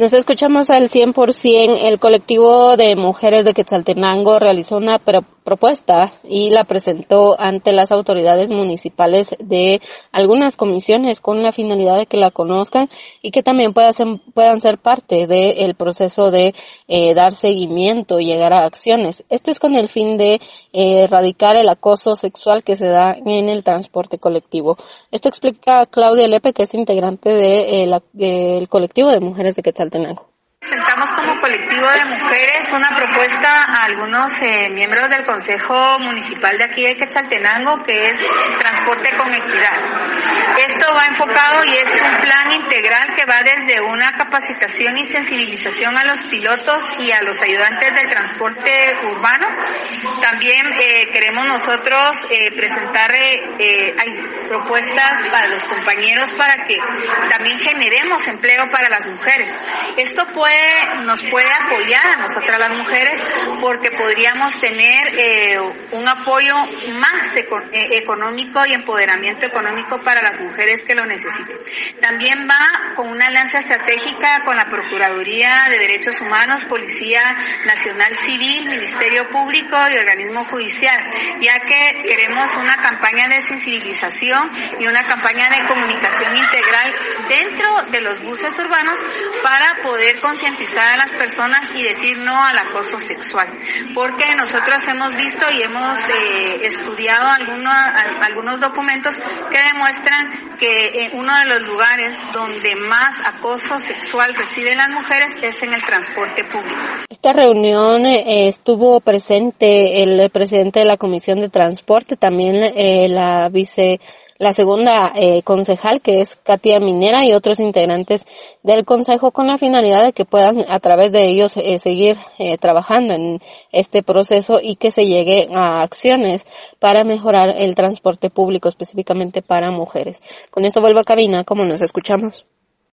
Nos escuchamos al 100%. El colectivo de mujeres de Quetzaltenango realizó una propuesta y la presentó ante las autoridades municipales de algunas comisiones con la finalidad de que la conozcan y que también puedan ser, puedan ser parte del proceso de eh, dar seguimiento y llegar a acciones. Esto es con el fin de eh, erradicar el acoso sexual que se da en el transporte colectivo. Esto explica Claudia Lepe, que es integrante del de, colectivo de mujeres de Quetzaltenango. Quetzaltenango. Presentamos como colectivo de mujeres una propuesta a algunos eh, miembros del Consejo Municipal de aquí de Quetzaltenango que es transporte con equidad. Esto va enfocado y es un plan integral que va desde una capacitación y sensibilización a los pilotos y a los ayudantes del transporte urbano. También eh, queremos nosotros eh, presentar propuestas para los compañeros para que también generemos empleo para las mujeres. Esto puede, nos puede apoyar a nosotras las mujeres porque podríamos tener eh, un apoyo más eh, económico y empoderamiento económico para las mujeres que lo necesiten. También va con una alianza estratégica con la Procuraduría de Derechos Humanos, Policía Nacional Civil, Ministerio Público y Organismo Judicial, ya que queremos una campaña de sensibilización y una campaña de comunicación integral de los buses urbanos para poder concientizar a las personas y decir no al acoso sexual. Porque nosotros hemos visto y hemos eh, estudiado algunos, algunos documentos que demuestran que en uno de los lugares donde más acoso sexual reciben las mujeres es en el transporte público. Esta reunión eh, estuvo presente el presidente de la Comisión de Transporte, también eh, la vice la segunda eh, concejal, que es Katia Minera, y otros integrantes del consejo con la finalidad de que puedan a través de ellos eh, seguir eh, trabajando en este proceso y que se llegue a acciones para mejorar el transporte público, específicamente para mujeres. Con esto vuelvo a cabina, como nos escuchamos.